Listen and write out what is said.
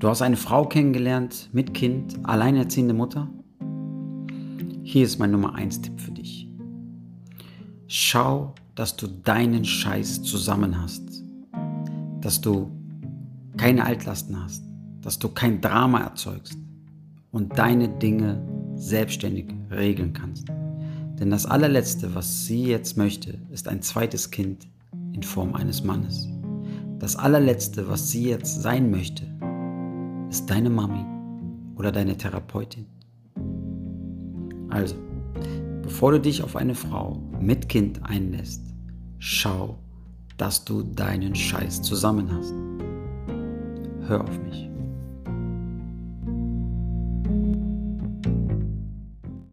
Du hast eine Frau kennengelernt mit Kind, alleinerziehende Mutter? Hier ist mein Nummer 1 Tipp für dich. Schau, dass du deinen Scheiß zusammen hast. Dass du keine Altlasten hast. Dass du kein Drama erzeugst. Und deine Dinge selbstständig regeln kannst. Denn das allerletzte, was sie jetzt möchte, ist ein zweites Kind in Form eines Mannes. Das allerletzte, was sie jetzt sein möchte, ist deine Mami oder deine Therapeutin. Also, bevor du dich auf eine Frau mit Kind einlässt, schau, dass du deinen Scheiß zusammen hast. Hör auf mich.